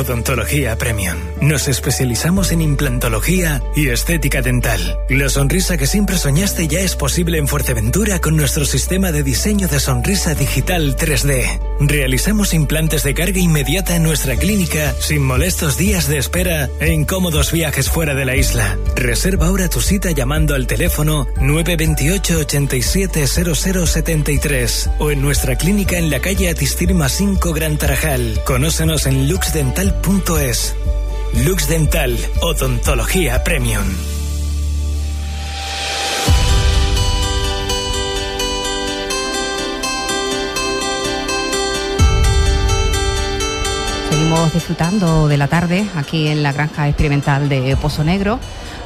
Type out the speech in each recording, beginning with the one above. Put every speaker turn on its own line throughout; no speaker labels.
Lux Dental, odontología premium. Nos especializamos en implantología y estética dental. La sonrisa que siempre soñaste ya es posible en Fuerteventura con nuestro sistema de diseño de sonrisa digital 3D. Realizamos implantes de carga inmediata en nuestra clínica sin molestos días de espera e incómodos viajes fuera de la isla. Reserva ahora tu cita llamando al teléfono 928 87 0073 o en nuestra clínica en la calle Atistirma 5 Gran Tarajal. Conócenos en Lux Dental, odontología premium.
Seguimos disfrutando de la tarde aquí en la granja experimental de Pozo Negro.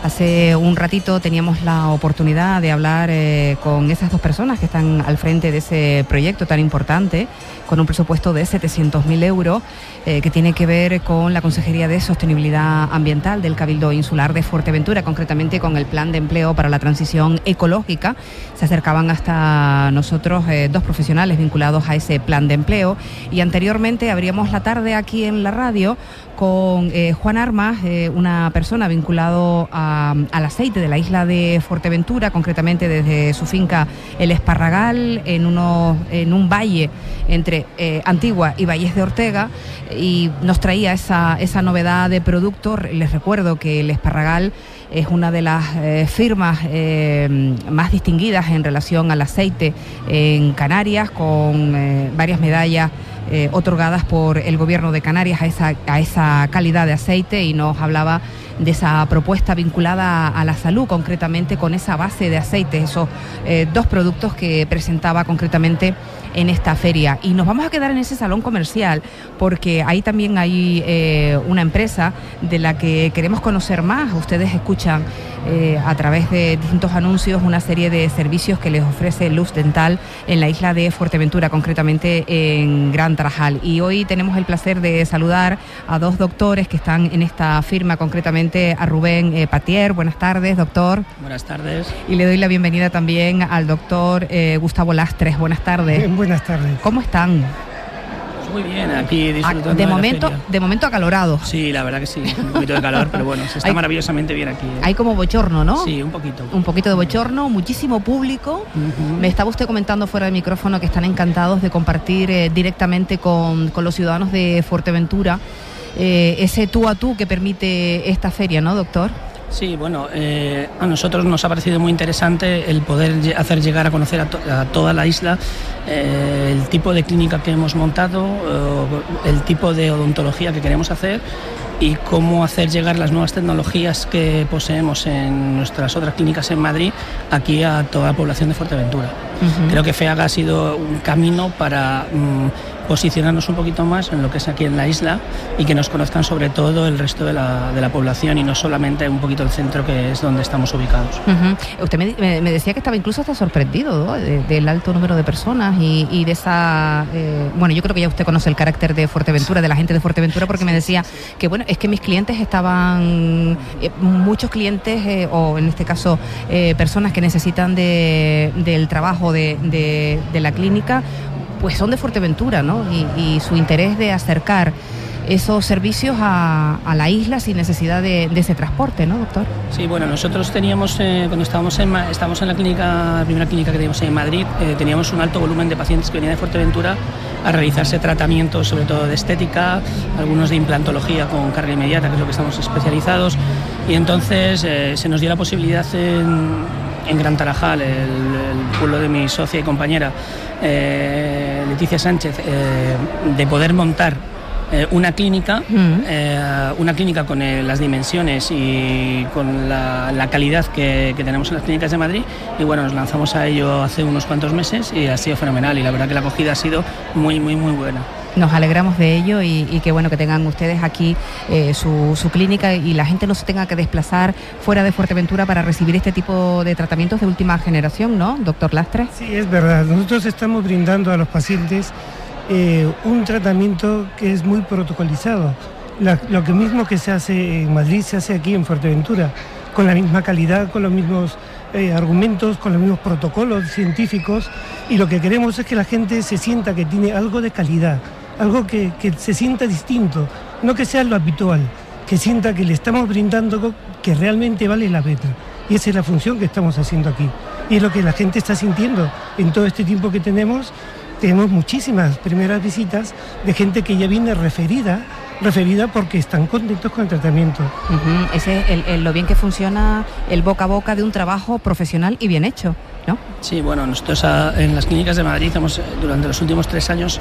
Hace un ratito teníamos la oportunidad de hablar eh, con esas dos personas que están al frente de ese proyecto tan importante, con un presupuesto de 700.000 euros, eh, que tiene que ver con la Consejería de Sostenibilidad Ambiental del Cabildo Insular de Fuerteventura, concretamente con el Plan de Empleo para la Transición Ecológica. Se acercaban hasta nosotros eh, dos profesionales vinculados a ese plan de empleo y anteriormente abríamos la tarde aquí en la radio con Juan Armas, una persona vinculado a al aceite de la isla de Fuerteventura, concretamente desde su finca El Esparragal, en, uno, en un valle entre eh, Antigua y Valles de Ortega, y nos traía esa, esa novedad de producto. Les recuerdo que El Esparragal es una de las eh, firmas eh, más distinguidas en relación al aceite en Canarias, con varias medallas otorgadas por el gobierno de Canarias a esa, a esa calidad de aceite y nos hablaba de esa propuesta vinculada a la salud, concretamente con esa base de aceite, esos eh, dos productos que presentaba concretamente en esta feria. Y nos vamos a quedar en ese salón comercial porque ahí también hay eh, una empresa de la que queremos conocer más. Ustedes escuchan eh, a través de distintos anuncios una serie de servicios que les ofrece Luz Dental en la isla de Fuerteventura, concretamente en Gran Tarajal. Y hoy tenemos el placer de saludar a dos doctores que están en esta firma, concretamente a Rubén eh, Patier. Buenas tardes, doctor.
Buenas tardes.
Y le doy la bienvenida también al doctor Gustavo Lastres. Buenas tardes.
buenas tardes.
¿Cómo están?
Muy bien, aquí ah, disfrutando
de, momento, de, momento acalorado.
Sí, la verdad que sí, un poquito de calor, pero bueno, se está maravillosamente bien aquí. ¿eh?
Hay como bochorno, ¿no?
Sí, un poquito.
Un poquito de bochorno, muchísimo público. Me estaba usted comentando fuera del micrófono que están encantados de compartir eh, directamente con, los ciudadanos de Fuerteventura eh, ese tú a tú que permite esta feria, ¿no, doctor?
Sí, bueno, eh, a nosotros nos ha parecido muy interesante el poder hacer llegar a conocer a, toda la isla eh, el tipo de clínica que hemos montado, el tipo de odontología que queremos hacer y cómo hacer llegar las nuevas tecnologías que poseemos en nuestras otras clínicas en Madrid aquí a toda la población de Fuerteventura. Creo que FEAGA ha sido un camino para mm, posicionarnos un poquito más en lo que es aquí en la isla y que nos conozcan sobre todo el resto de la, de la población y no solamente un poquito el centro que es donde estamos ubicados.
Usted me, decía que estaba incluso hasta sorprendido del alto número de personas y, de esa... Eh, bueno, yo creo que ya usted conoce el carácter de Fuerteventura, de la gente de Fuerteventura, porque me decía que, bueno, es que mis clientes estaban... Eh, muchos clientes, eh, o en este caso personas que necesitan de, del trabajo de, de la clínica, pues son de Fuerteventura, ¿no? Y, su interés de acercar esos servicios a, la isla sin necesidad de, ese transporte, ¿no, doctor?
Sí, bueno, nosotros teníamos, eh, cuando estábamos en, estábamos en la clínica, primera clínica que teníamos en Madrid, eh, teníamos un alto volumen de pacientes que venían de Fuerteventura a realizarse tratamientos, sobre todo de estética, algunos de implantología con carga inmediata, que es lo que estamos especializados, y entonces eh, se nos dio la posibilidad en, Gran Tarajal, el pueblo de mi socia y compañera, Leticia Sánchez, de poder montar eh, una clínica, mm. una clínica con las dimensiones y con la, calidad que, tenemos en las clínicas de Madrid. Y bueno, nos lanzamos a ello hace unos cuantos meses y ha sido fenomenal. Y la verdad que la acogida ha sido muy, muy, muy buena
nos alegramos de ello y, y qué bueno que tengan ustedes aquí eh, su, clínica y la gente no se tenga que desplazar fuera de Fuerteventura para recibir este tipo de tratamientos de última generación, ¿no, doctor Lastre?
Sí, es verdad. Nosotros estamos brindando a los pacientes eh, un tratamiento que es muy protocolizado. lo que mismo que se hace en Madrid se hace aquí en Fuerteventura, con la misma calidad, con los mismos eh, argumentos, con los mismos protocolos científicos y lo que queremos es que la gente se sienta que tiene algo de calidad algo que, que se sienta distinto, no que sea lo habitual, que sienta que le estamos brindando algo que realmente vale la pena. Y esa es la función que estamos haciendo aquí. Y es lo que la gente está sintiendo en todo este tiempo que tenemos. Tenemos muchísimas primeras visitas de gente que ya viene referida referida porque están contentos con el tratamiento.
Ese es el- el- lo bien que funciona el boca a boca de un trabajo profesional y bien hecho, ¿no?
Sí, bueno, nosotros en las clínicas de Madrid hemos, eh, durante los últimos tres años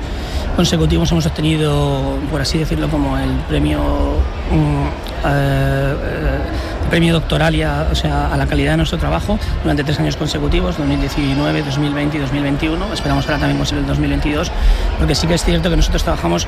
consecutivos hemos obtenido, por así decirlo, como el premio mm, eh, eh, premio doctoralia, o sea, a la calidad de nuestro trabajo durante tres años consecutivos, 2019, 2020 y 2021. Esperamos ahora también conseguir el 2022, porque sí que es cierto que nosotros trabajamos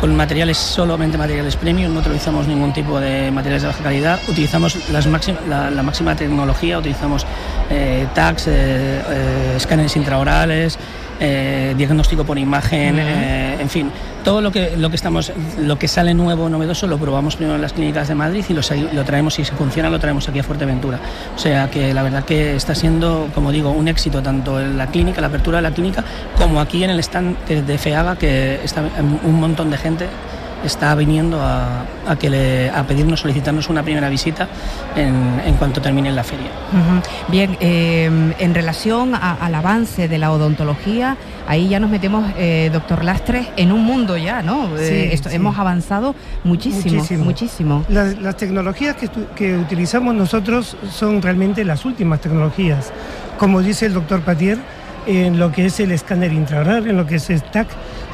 con materiales solamente materiales premium, no utilizamos ningún tipo de materiales de baja calidad, utilizamos las la, la máxima tecnología, utilizamos eh, tags, eh, eh, escáneres intraorales, eh, diagnóstico por imagen, eh, en fin, todo lo que, lo que estamos, lo que sale nuevo, novedoso, lo probamos primero en las clínicas de Madrid y lo, lo traemos, si se funciona, lo traemos aquí a Fuerteventura. O sea que la verdad que está siendo, como digo, un éxito tanto en la clínica, la apertura de la clínica, como aquí en el stand de FEAGA, que está un montón de gente está viniendo a, a que le- a pedirnos, solicitarnos una primera visita en, en cuanto termine la feria.
Bien, eh, en relación a- al avance de la odontología, ahí ya nos metemos, eh, doctor Lastres, en un mundo ya, ¿no?
Sí,
Eh, esto,
sí.
Hemos avanzado muchísimo, muchísimo.
Muchísimo. Las, las tecnologías que utilizamos nosotros son realmente las últimas tecnologías. Como dice el doctor Patier, en lo que es el escáner intraoral, en lo que es el TAC,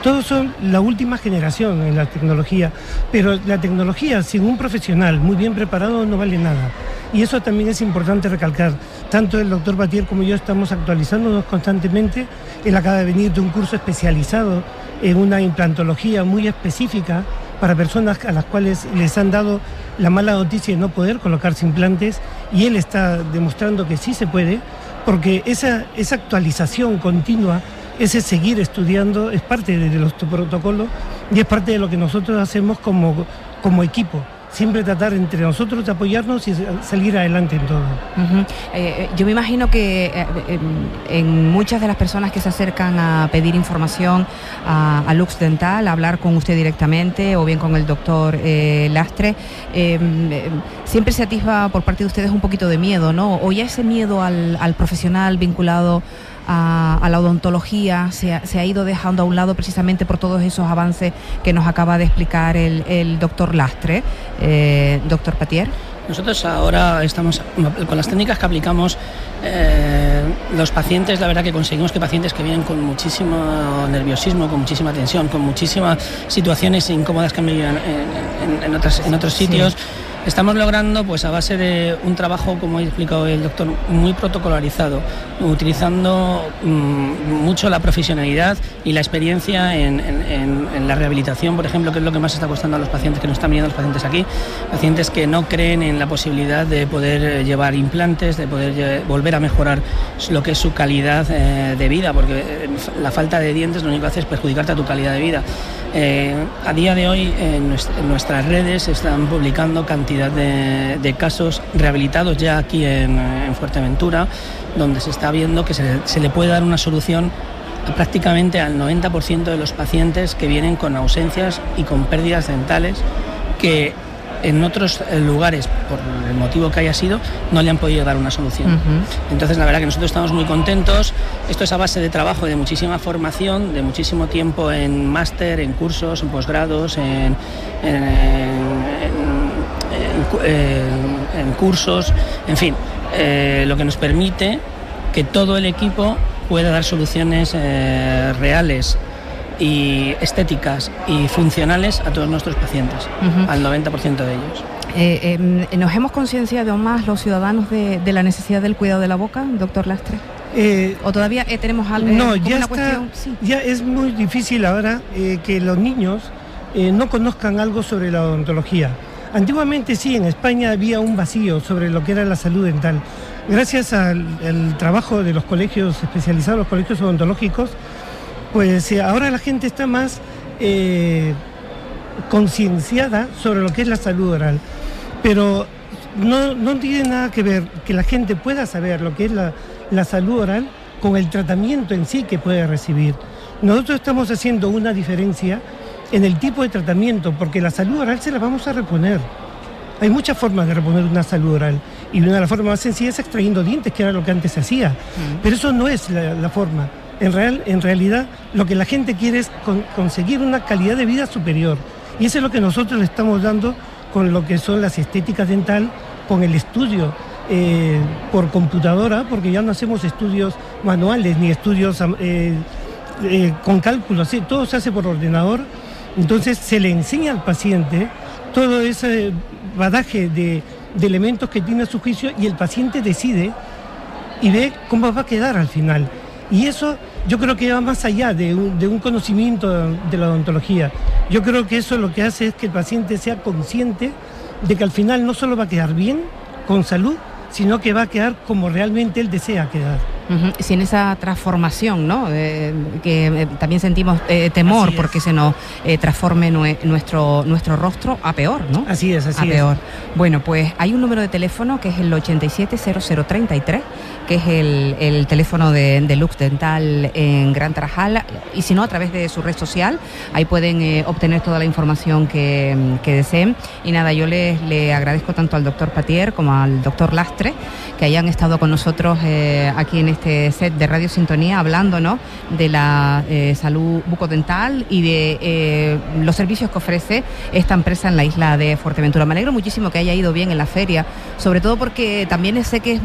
todos son la última generación en la tecnología. Pero la tecnología sin un profesional muy bien preparado no vale nada. Y eso también es importante recalcar. Tanto el doctor Batier como yo estamos actualizándonos constantemente. Él acaba de venir de un curso especializado en una implantología muy específica para personas a las cuales les han dado la mala noticia de no poder colocarse implantes y él está demostrando que sí se puede, porque esa, esa actualización continua, ese seguir estudiando es parte de, los protocolos y es parte de lo que nosotros hacemos como, como equipo. Siempre tratar entre nosotros de apoyarnos y salir adelante en todo.
Eh, eh, yo me imagino que eh, en, en muchas de las personas que se acercan a pedir información a, Lux Dental, a hablar con usted directamente o bien con el doctor Lastre, eh, eh, siempre se atisba por parte de ustedes un poquito de miedo, ¿no? O ya ese miedo al, al profesional vinculado a, a la odontología se ha, se ha ido dejando a un lado precisamente por todos esos avances que nos acaba de explicar el, el doctor Lastre, eh, doctor Patier.
Nosotros ahora estamos con las técnicas que aplicamos, eh, los pacientes, la verdad que conseguimos que pacientes que vienen con muchísimo nerviosismo, con muchísima tensión, con muchísimas situaciones incómodas que han vivido en, en- en otras- en otros sitios, estamos logrando, pues a base de un trabajo, como ha explicado el doctor, muy protocolarizado, utilizando mm, mucho la profesionalidad y la experiencia en, en- en- la rehabilitación, por ejemplo, que es lo que más está costando a los pacientes que nos están viendo los pacientes aquí, pacientes que no creen en la posibilidad de poder eh, llevar implantes, de poder volver a mejorar lo que es su calidad eh, de vida, porque eh, la falta de dientes lo único que hace es perjudicarte a tu calidad de vida. Eh, a día de hoy nues- en nuestras redes están publicando cantidad de, de casos rehabilitados ya aquí en, en Fuerteventura, donde se está viendo que se, se le puede dar una solución a prácticamente al 90% de los pacientes que vienen con ausencias y con pérdidas dentales que en otros eh, lugares, por el motivo que haya sido, no le han podido dar una solución.
Ujú.
Entonces, la verdad que nosotros estamos muy contentos. Esto es a base de trabajo, de muchísima formación, de muchísimo tiempo en máster, en cursos, en posgrados, en, en- en- en cu- en- en cursos, en fin, eh, lo que nos permite que todo el equipo pueda dar soluciones eh, reales y estéticas y funcionales a todos nuestros pacientes,
Ujú.
al 90% de ellos.
Eh, eh, ¿Nos hemos concienciado más los ciudadanos de, de la necesidad del cuidado de la boca, doctor Lastre?
Eh,
¿O todavía eh, tenemos algo?
No,
como
ya
una
está,
cuestión? Sí.
ya es muy difícil ahora eh, que los niños eh, no conozcan algo sobre la odontología. Antiguamente sí, en España había un vacío sobre lo que era la salud dental. Gracias al, trabajo de los colegios especializados, los colegios odontológicos, pues eh, ahora la gente está más eh, concienciada sobre lo que es la salud oral. Pero no, no tiene nada que ver que la gente pueda saber lo que es la, la salud oral con el tratamiento en sí que puede recibir. Nosotros estamos haciendo una diferencia en el tipo de tratamiento, porque la salud oral se la vamos a reponer. Hay muchas formas de reponer una salud oral y una de las formas más sencillas es extrayendo dientes, que era lo que antes se hacía. Pero eso no es la, forma. En, real, en realidad, lo que la gente quiere es conseguir una calidad de vida superior. Y eso es lo que nosotros le estamos dando con lo que son las estéticas dental, con el estudio eh, por computadora, porque ya no hacemos estudios manuales ni estudios eh, eh, con cálculos, todo se hace por ordenador. Entonces se le enseña al paciente todo ese badaje de, elementos que tiene a su juicio y el paciente decide y ve cómo va a quedar al final. Y eso yo creo que va más allá de un, de un, conocimiento de la odontología. Yo creo que eso lo que hace es que el paciente sea consciente de que al final no solo va a quedar bien, con salud, sino que va a quedar como realmente él desea quedar.
Si en esa transformación, ¿no? que eh, también sentimos eh, temor porque se nos eh, transforme nuestro, nuestro rostro a peor, ¿no?
Así es, así
a peor. Bueno, pues hay un número de teléfono que es el 870033, que es el, teléfono de, Lux Dental en Gran Tarajal, y si no, a través de su red social, ahí pueden obtener toda la información que, deseen. Y nada, yo les, le agradezco tanto al doctor Patier como al doctor Lastre que hayan estado con nosotros aquí en este este set de Radio Sintonía hablando de la eh, salud bucodental y de eh, los servicios que ofrece esta empresa en la isla de Fuerteventura. Me alegro muchísimo que haya ido bien en la feria, sobre todo porque también sé que es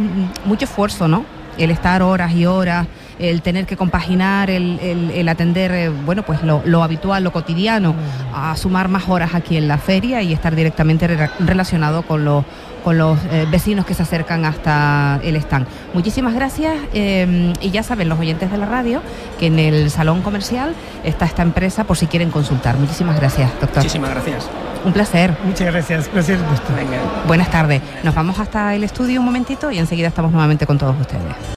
mucho esfuerzo, ¿no? El estar horas y horas el tener que compaginar, el, atender, eh, bueno, pues lo, habitual, lo cotidiano, a sumar más horas aquí en la feria y estar directamente relacionado con los con los eh, vecinos que se acercan hasta el stand. Muchísimas gracias eh, y ya saben los oyentes de la radio que en el salón comercial está esta empresa por si quieren consultar. Muchísimas gracias, doctor.
Muchísimas gracias.
Un placer.
Muchas gracias. Placer.
Buenas tardes. Nos vamos hasta el estudio un momentito y enseguida estamos nuevamente con todos ustedes.